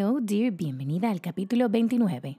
Hello, dear, bienvenida al capítulo 29.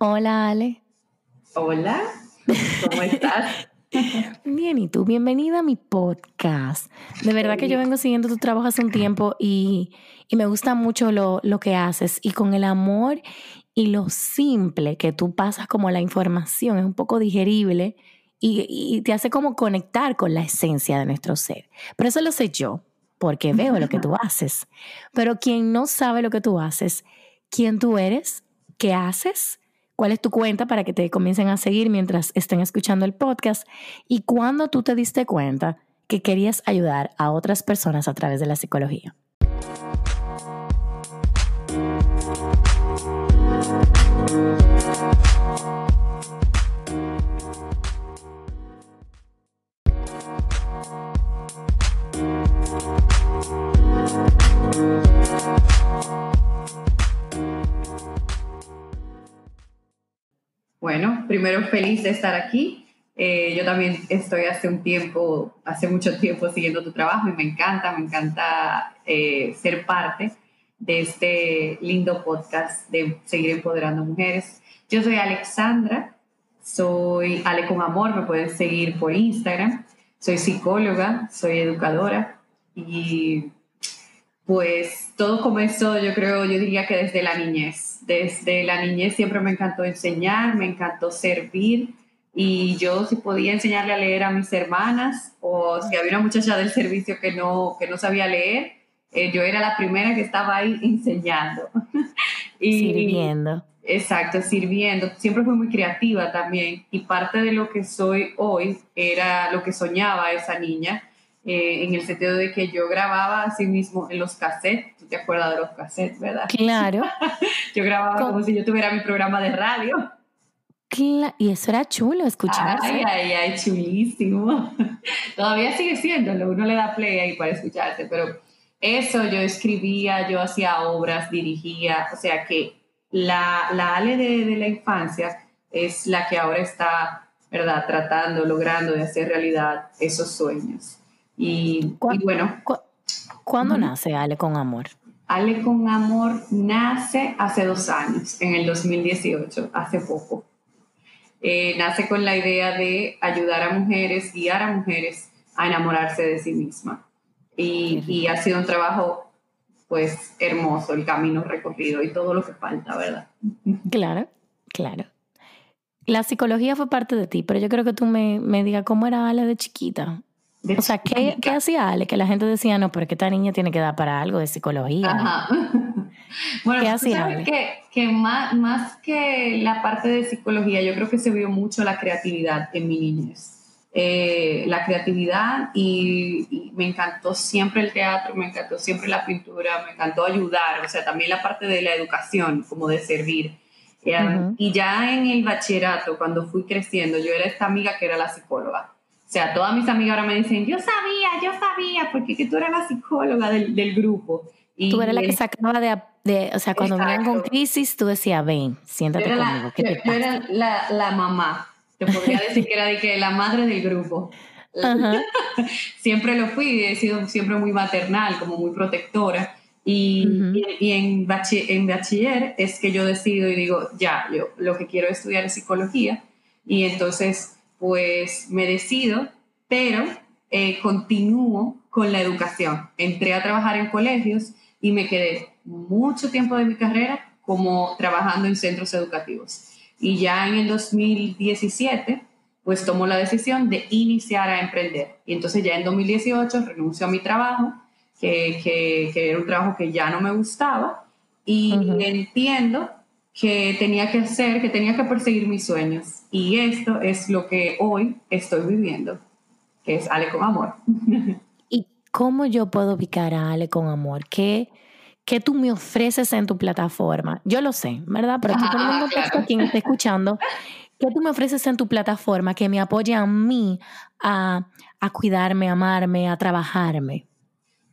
Hola, Ale. Hola, ¿cómo estás? Bien, ¿y tú? Bienvenida a mi podcast. De verdad que yo vengo siguiendo tu trabajo hace un tiempo y, me gusta mucho lo, que haces y con el amor y lo simple que tú pasas como la información, es un poco digerible y, y te hace como conectar con la esencia de nuestro ser. Pero eso lo sé yo, porque veo lo que tú haces. Pero quien no sabe lo que tú haces, quién tú eres, qué haces, cuál es tu cuenta para que te comiencen a seguir mientras estén escuchando el podcast y cuándo tú te diste cuenta que querías ayudar a otras personas a través de la psicología. Primero feliz de estar aquí. Eh, yo también estoy hace un tiempo, hace mucho tiempo siguiendo tu trabajo y me encanta, me encanta eh, ser parte de este lindo podcast de Seguir Empoderando Mujeres. Yo soy Alexandra, soy Ale con Amor, me pueden seguir por Instagram. Soy psicóloga, soy educadora y pues todo comenzó, yo creo, yo diría que desde la niñez. Desde la niñez siempre me encantó enseñar, me encantó servir y yo si podía enseñarle a leer a mis hermanas o si había una muchacha del servicio que no, que no sabía leer, eh, yo era la primera que estaba ahí enseñando. y, sirviendo. Exacto, sirviendo. Siempre fui muy creativa también y parte de lo que soy hoy era lo que soñaba esa niña eh, en el sentido de que yo grababa así mismo en los cassettes, tú te acuerdas de los cassettes, ¿verdad? Claro. yo grababa como si yo tuviera mi programa de radio. y eso era chulo escucharse. Ay, ay, ay, chulísimo. Todavía sigue siéndolo, uno le da play ahí para escucharse, pero eso yo escribía, yo hacía obras, dirigía, o sea que la, la Ale de, de la infancia es la que ahora está, ¿verdad?, tratando, logrando de hacer realidad esos sueños. Y, bueno. ¿Cuándo nace Ale con Amor? Ale con Amor nace hace dos años, en el 2018, hace poco. Eh, nace con la idea de ayudar a mujeres, guiar a mujeres a enamorarse de sí misma. Y, y, ha sido un trabajo, pues, hermoso, el camino recorrido y todo lo que falta, ¿verdad? Claro, claro. La psicología fue parte de ti, pero yo creo que tú me, me digas cómo era Ale de chiquita o sea, ¿qué, ¿qué, hacía Ale? Que la gente decía, no, pero que esta niña tiene que dar para algo de psicología. Ajá. bueno, ¿Qué hacía Ale? Que, que más, más que la parte de psicología, yo creo que se vio mucho la creatividad en mi niñez. Eh, la creatividad y, me encantó siempre el teatro, me encantó siempre la pintura, me encantó ayudar, o sea, también la parte de la educación, como de servir. Eh, y ya en el bachillerato, cuando fui creciendo, yo era esta amiga que era la psicóloga. O sea, todas mis amigas ahora me dicen, yo sabía, yo sabía, porque que tú eras la psicóloga del, del grupo. Y tú eras la que sacaba de, de o sea, cuando venían con crisis, tú decías, ven, siéntate conmigo. ¿qué te yo, era la, la, mamá, te podría decir que era de que la madre del grupo. siempre lo fui, he sido siempre muy maternal, como muy protectora. Y, y, en, bachiller, en bachiller es que yo decido y digo, ya, yo lo que quiero estudiar es psicología. Y entonces pues me decido, pero eh, continúo con la educación. Entré a trabajar en colegios y me quedé mucho tiempo de mi carrera como trabajando en centros educativos. Y ya en el 2017, pues tomo la decisión de iniciar a emprender. Y entonces ya en 2018 renuncio a mi trabajo, que, que, era un trabajo que ya no me gustaba, y entiendo que tenía que hacer, que tenía que perseguir mis sueños. Y esto es lo que hoy estoy viviendo, que es Ale con Amor. ¿Y cómo yo puedo ubicar a Ale con Amor? ¿Qué, ¿qué tú me ofreces en tu plataforma? Yo lo sé, ¿verdad? Pero estoy poniendo en contexto a quien esté escuchando. ¿Qué tú me ofreces en tu plataforma que me apoye a mí a, a cuidarme, a amarme, a trabajarme?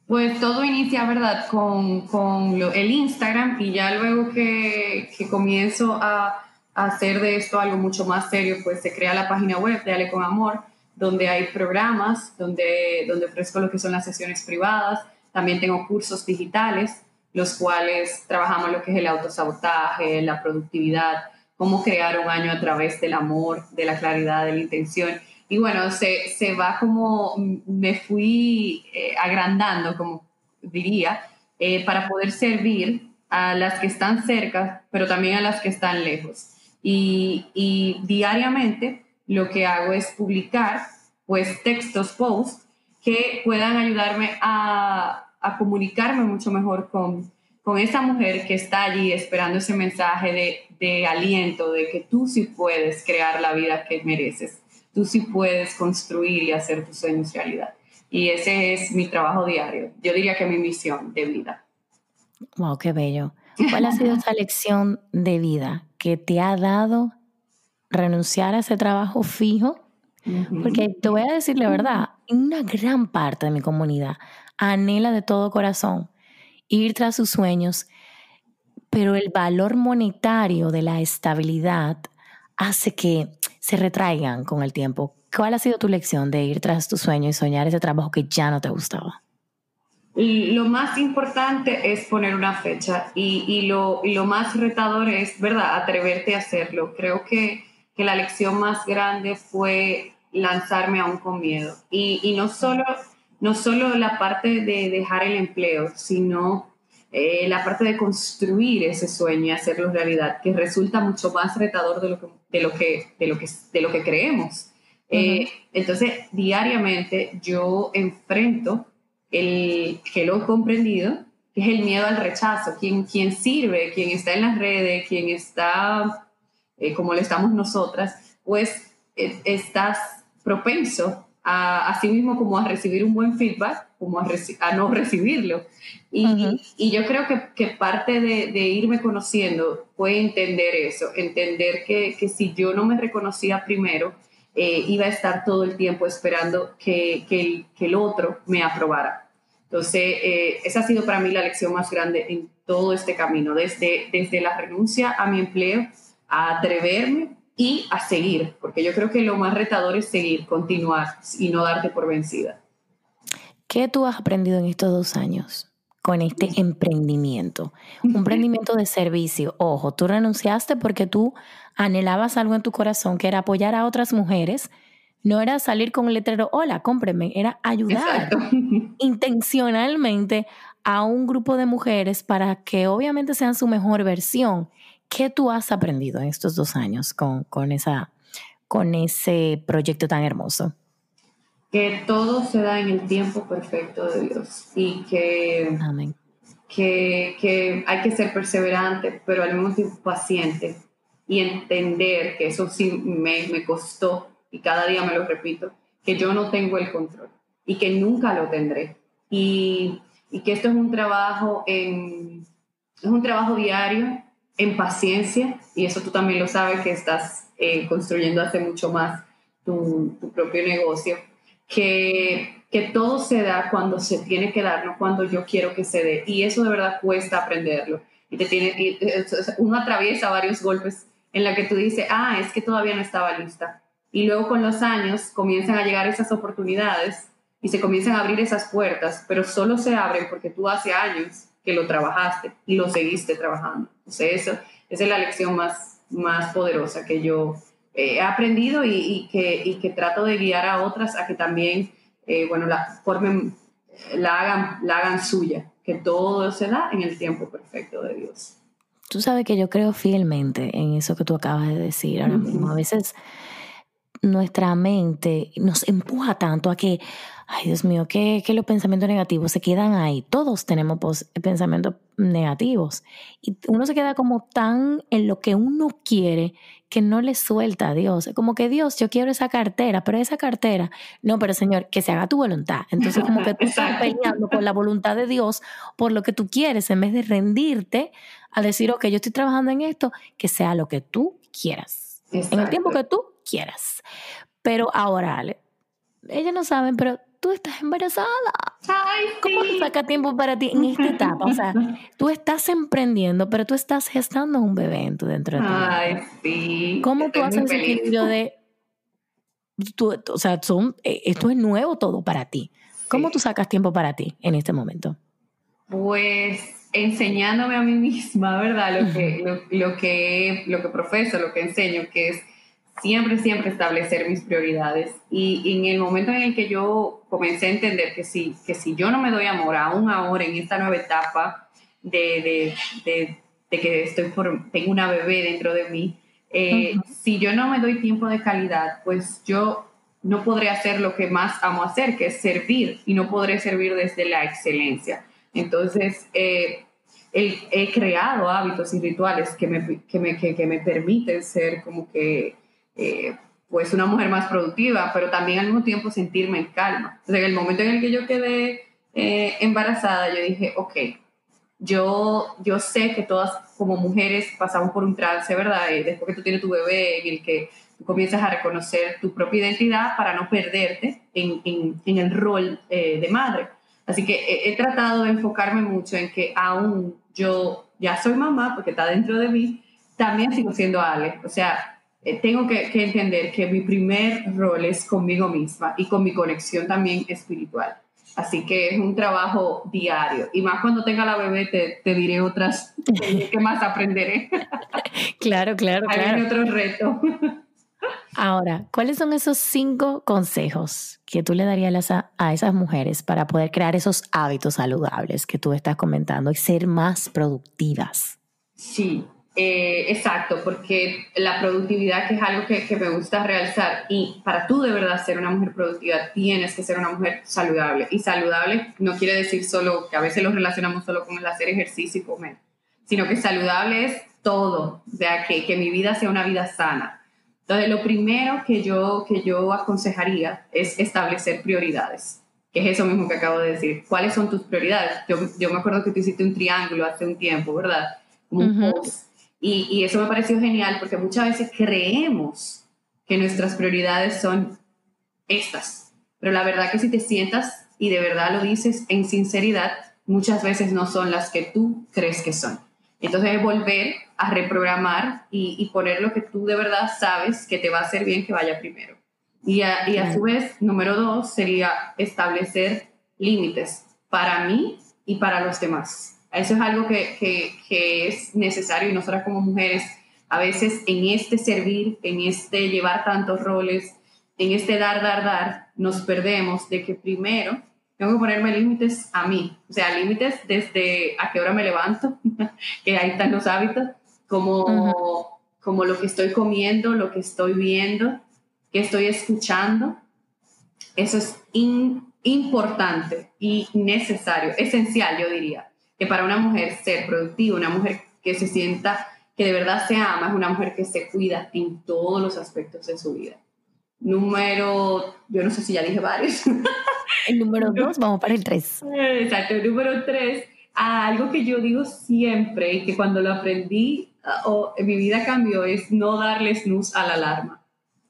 Pues todo inicia, ¿verdad? Con, con el Instagram y ya luego que, que comienzo a, hacer de esto algo mucho más serio, pues se crea la página web de Ale con Amor, donde hay programas, donde, donde ofrezco lo que son las sesiones privadas. También tengo cursos digitales, los cuales trabajamos lo que es el autosabotaje, la productividad, cómo crear un año a través del amor, de la claridad, de la intención y bueno, se, se va como, me fui eh, agrandando, como diría, eh, para poder servir a las que están cerca, pero también a las que están lejos. Y, y diariamente lo que hago es publicar pues textos, posts, que puedan ayudarme a, a comunicarme mucho mejor con, con esa mujer que está allí esperando ese mensaje de, de aliento, de que tú sí puedes crear la vida que mereces tú sí puedes construir y hacer tus sueños realidad. Y ese es mi trabajo diario. Yo diría que mi misión de vida. Wow, qué bello. ¿Cuál ha sido esa lección de vida que te ha dado renunciar a ese trabajo fijo? Porque te voy a decir la verdad, una gran parte de mi comunidad anhela de todo corazón ir tras sus sueños, pero el valor monetario de la estabilidad hace que se retraigan con el tiempo. ¿Cuál ha sido tu lección de ir tras tu sueño y soñar ese trabajo que ya no te gustaba? Lo más importante es poner una fecha y, y, lo, y lo, más retador es, ¿verdad?, atreverte a hacerlo. Creo que, que, la lección más grande fue lanzarme aún con miedo. Y, y no, solo, no solo la parte de dejar el empleo, sino eh, la parte de construir ese sueño y hacerlo realidad, que resulta mucho más retador de lo que, de lo que, de lo que, de lo que creemos. Eh, entonces, diariamente yo enfrento el que lo he comprendido, que es el miedo al rechazo, quien, quien sirve, quien está en las redes, quien está eh, como lo estamos nosotras, pues estás propenso a, a, sí mismo como a recibir un buen feedback, como a, a no recibirlo. Y, y, yo creo que, que parte de, de, irme conociendo fue entender eso, entender que, que si yo no me reconocía primero, eh, iba a estar todo el tiempo esperando que, que, el, que el otro me aprobara. Entonces, eh, esa ha sido para mí la lección más grande en todo este camino, desde, desde la renuncia a mi empleo, a atreverme y a seguir, porque yo creo que lo más retador es seguir, continuar y no darte por vencida. ¿Qué tú has aprendido en estos dos años con este emprendimiento? Un emprendimiento de servicio. Ojo, tú renunciaste porque tú anhelabas algo en tu corazón, que era apoyar a otras mujeres. No era salir con un letrero, hola, cómpreme, era ayudar intencionalmente a un grupo de mujeres para que obviamente sean su mejor versión. ¿Qué tú has aprendido en estos dos años con, con, esa, con ese proyecto tan hermoso? Que todo se da en el tiempo perfecto de Dios y que, que, que hay que ser perseverante, pero al mismo tiempo paciente y entender que eso sí me, me costó y cada día me lo repito, que yo no tengo el control y que nunca lo tendré. Y, que esto es un trabajo es un trabajo diario en paciencia, y eso tú también lo sabes que estás eh, construyendo hace mucho más tu, propio negocio, que, que todo se da cuando se tiene que dar, no cuando yo quiero que se dé. Y eso de verdad cuesta aprenderlo. Y te tiene, y uno atraviesa varios golpes en la que tú dices, ah, es que todavía no estaba lista. Y luego con los años comienzan a llegar esas oportunidades y se comienzan a abrir esas puertas, pero solo se abren porque tú hace años que lo trabajaste y lo seguiste trabajando. Entonces, eso, esa es la lección más, más poderosa que yo eh, he aprendido y, y, que, y, que, trato de guiar a otras a que también, eh, bueno, la formen, la hagan, la hagan suya, que todo se da en el tiempo perfecto de Dios. Tú sabes que yo creo fielmente en eso que tú acabas de decir ahora mismo. A veces nuestra mente nos empuja tanto a que ay Dios mío, ¿qué, qué los pensamientos negativos se quedan ahí? Todos tenemos pensamientos negativos. Y uno se queda como tan en lo que uno quiere que no le suelta a Dios. Como que Dios, yo quiero esa cartera, pero esa cartera, no, pero Señor, que se haga tu voluntad. Entonces como que tú estás peleando por la voluntad de Dios, por lo que tú quieres, en vez de rendirte a decir, ok, yo estoy trabajando en esto, que sea lo que tú quieras, en el tiempo que tú quieras. Pero ahora, Ale, ellas no saben, pero tú estás embarazada. Ay, ¿Cómo te saca tiempo para ti en esta etapa? O sea, tú estás emprendiendo, pero tú estás gestando un bebé dentro de ti. Ay, sí. ¿Cómo tú haces el equilibrio de... o sea, son, eh, esto es nuevo todo para ti. ¿Cómo tú sacas tiempo para ti en este momento? Pues enseñándome a mí misma, ¿verdad? Lo que, lo, que, lo que profeso, lo que enseño, que es siempre, siempre establecer mis prioridades. Y, en el momento en el que yo comencé a entender que si, que si yo no me doy amor, aún ahora en esta nueva etapa de, de, de, que estoy por, tengo una bebé dentro de mí, eh, si yo no me doy tiempo de calidad, pues yo no podré hacer lo que más amo hacer, que es servir, y no podré servir desde la excelencia. Entonces, eh, he creado hábitos y rituales que me, que me, que, que me permiten ser como que eh, pues una mujer más productiva, pero también al mismo tiempo sentirme en calma. Entonces, en el momento en el que yo quedé eh, embarazada, yo dije, ok, yo, yo sé que todas como mujeres pasamos por un trance, ¿verdad? Y después que tú tienes tu bebé, en el que tú comienzas a reconocer tu propia identidad para no perderte en, en, en el rol eh, de madre. Así que he, he, tratado de enfocarme mucho en que aún yo ya soy mamá, porque está dentro de mí, también sigo siendo Ale. O sea, eh, tengo que, entender que mi primer rol es conmigo misma y con mi conexión también espiritual. Así que es un trabajo diario. Y más cuando tenga la bebé, te, te diré otras, que más aprenderé. Claro, claro, Hay claro. otro reto. Ahora, ¿cuáles son esos cinco consejos que tú le darías a, a, esas mujeres para poder crear esos hábitos saludables que tú estás comentando y ser más productivas? Sí, eh, exacto, porque la productividad, que es algo que, que, me gusta realzar, y para tú de verdad ser una mujer productiva, tienes que ser una mujer saludable. Y saludable no quiere decir solo que a veces lo relacionamos solo con el hacer ejercicio y comer, sino que saludable es todo, o sea, que, que mi vida sea una vida sana. Entonces, lo primero que yo, que yo aconsejaría es establecer prioridades, que es eso mismo que acabo de decir. ¿Cuáles son tus prioridades? Yo, yo me acuerdo que tú hiciste un triángulo hace un tiempo, ¿verdad? Como un uh -huh. post y, y, eso me pareció genial porque muchas veces creemos que nuestras prioridades son estas, pero la verdad que si te sientas y de verdad lo dices en sinceridad, muchas veces no son las que tú crees que son. Entonces es volver a reprogramar y, y poner lo que tú de verdad sabes que te va a hacer bien que vaya primero. Y a, y a su vez, número dos sería establecer límites para mí y para los demás. Eso es algo que, que, que, es necesario y nosotras como mujeres a veces en este servir, en este llevar tantos roles, en este dar, dar, dar, nos perdemos de que primero tengo que ponerme límites a mí, o sea, límites desde a qué hora me levanto, que ahí están los hábitos, como, uh -huh. como lo que estoy comiendo, lo que estoy viendo, que estoy escuchando. Eso es in, importante y necesario, esencial, yo diría que para una mujer ser productiva, una mujer que se sienta que de verdad se ama, es una mujer que se cuida en todos los aspectos de su vida. Número, yo no sé si ya dije varios. El número dos, vamos para el tres. Exacto, el número tres, algo que yo digo siempre y que cuando lo aprendí o en mi vida cambió es no darle snooze a la alarma.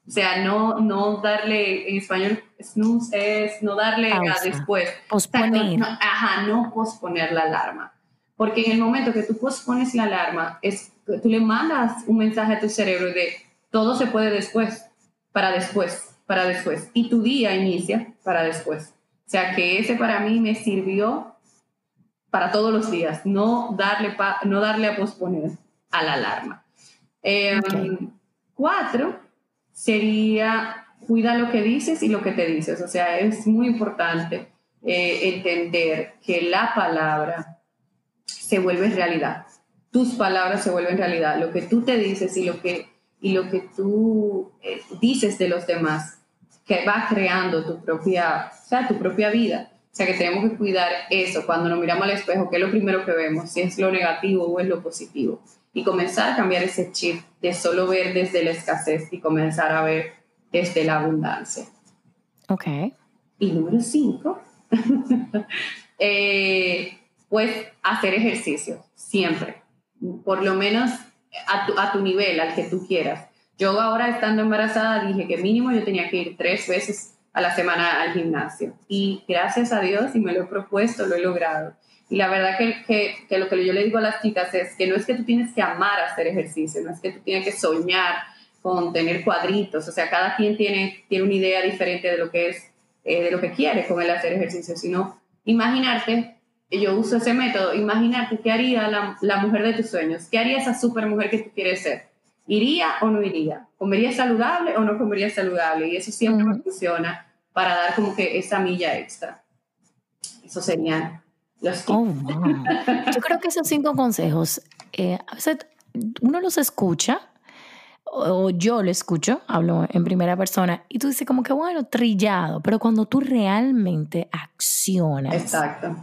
O sea, no, no darle, en español, snooze es no darle a después. Posponer. O sea, no, ajá, no posponer la alarma. Porque en el momento que tú pospones la alarma, es, tú le mandas un mensaje a tu cerebro de todo se puede después, para después, para después. Y tu día inicia para después. O sea, que ese para mí me sirvió para todos los días, no darle, pa, no darle a posponer a la alarma. Eh, okay. Cuatro, sería cuida lo que dices y lo que te dices. O sea, es muy importante eh, entender que la palabra se vuelve realidad. Tus palabras se vuelven realidad. Lo que tú te dices y lo que, y lo que tú eh, dices de los demás que vas creando tu propia, o sea, tu propia vida. O sea, que tenemos que cuidar eso cuando nos miramos al espejo, que es lo primero que vemos, si es lo negativo o es lo positivo. Y comenzar a cambiar ese chip de solo ver desde la escasez y comenzar a ver desde la abundancia. Ok. Y número cinco, eh, pues hacer ejercicio, siempre. Por lo menos a tu, a tu nivel, al que tú quieras. Yo ahora estando embarazada dije que mínimo yo tenía que ir tres veces a la semana al gimnasio. Y gracias a Dios, y me lo he propuesto, lo he logrado. Y la verdad que, que, que, lo que yo le digo a las chicas es que no es que tú tienes que amar hacer ejercicio, no es que tú tienes que soñar con tener cuadritos, o sea, cada quien tiene, tiene una idea diferente de lo que es, eh, de lo que quiere con el hacer ejercicio, sino imaginarte, yo uso ese método, imaginarte qué haría la, la mujer de tus sueños, qué haría esa super mujer que tú quieres ser, iría o no iría, comería saludable o no comería saludable, y eso siempre funciona para dar como que esa milla extra. Eso serían los oh, Yo creo que esos cinco consejos, eh, a veces uno los escucha, o yo lo escucho, hablo en primera persona, y tú dices como que bueno, trillado, pero cuando tú realmente accionas. Exacto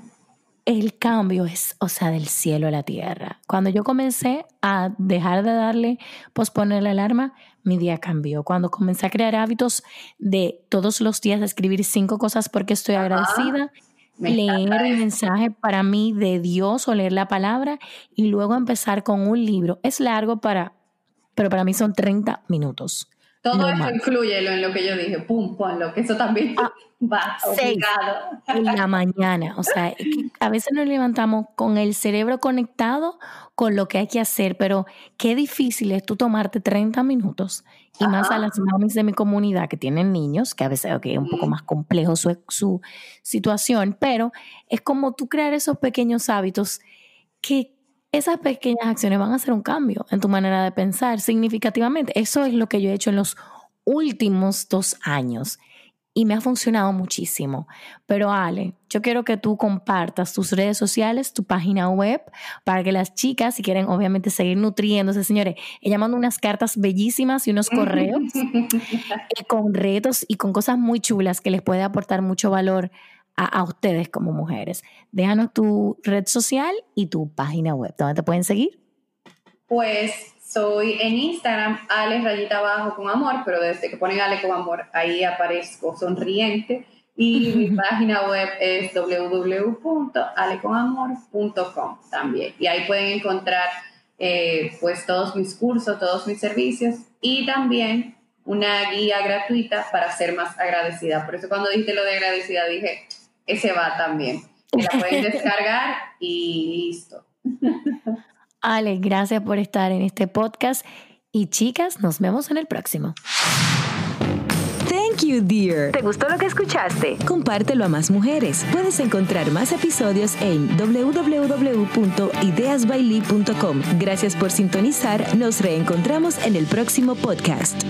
el cambio es, o sea, del cielo a la tierra. Cuando yo comencé a dejar de darle, posponer la alarma, mi día cambió. Cuando comencé a crear hábitos de todos los días escribir cinco cosas porque estoy agradecida, leer el mensaje para mí de Dios o leer la palabra y luego empezar con un libro. Es largo para, pero para mí son 30 minutos. Todo eso incluye en lo que yo dije, pum, ponlo, que eso también ah, va obligado. En la mañana, o sea, a veces nos levantamos con el cerebro conectado con lo que hay que hacer, pero qué difícil es tú tomarte 30 minutos y más a las mamis de mi comunidad que tienen niños, que a veces okay, es un poco más complejo su, su situación, pero es como tú crear esos pequeños hábitos que esas pequeñas acciones van a hacer un cambio en tu manera de pensar significativamente. Eso es lo que yo he hecho en los últimos dos años y me ha funcionado muchísimo. Pero Ale, yo quiero que tú compartas tus redes sociales, tu página web, para que las chicas, si quieren obviamente seguir nutriéndose, señores, ella manda unas cartas bellísimas y unos correos eh, con retos y con cosas muy chulas que les puede aportar mucho valor a, ustedes como mujeres. Déjanos tu red social y tu página web. ¿Dónde te pueden seguir? Pues soy en Instagram, Ale Rayita Abajo con Amor, pero desde que ponen Ale con Amor, ahí aparezco sonriente. Y mi página web es www.aleconamor.com también. Y ahí pueden encontrar eh, pues todos mis cursos, todos mis servicios y también una guía gratuita para ser más agradecida. Por eso cuando dije lo de agradecida dije, ese va también. la pueden descargar y listo. Ale, gracias por estar en este podcast y chicas, nos vemos en el próximo. Thank you, dear. ¿Te gustó lo que escuchaste? Compártelo a más mujeres. Puedes encontrar más episodios en www.ideasbailey.com. Gracias por sintonizar. Nos reencontramos en el próximo podcast.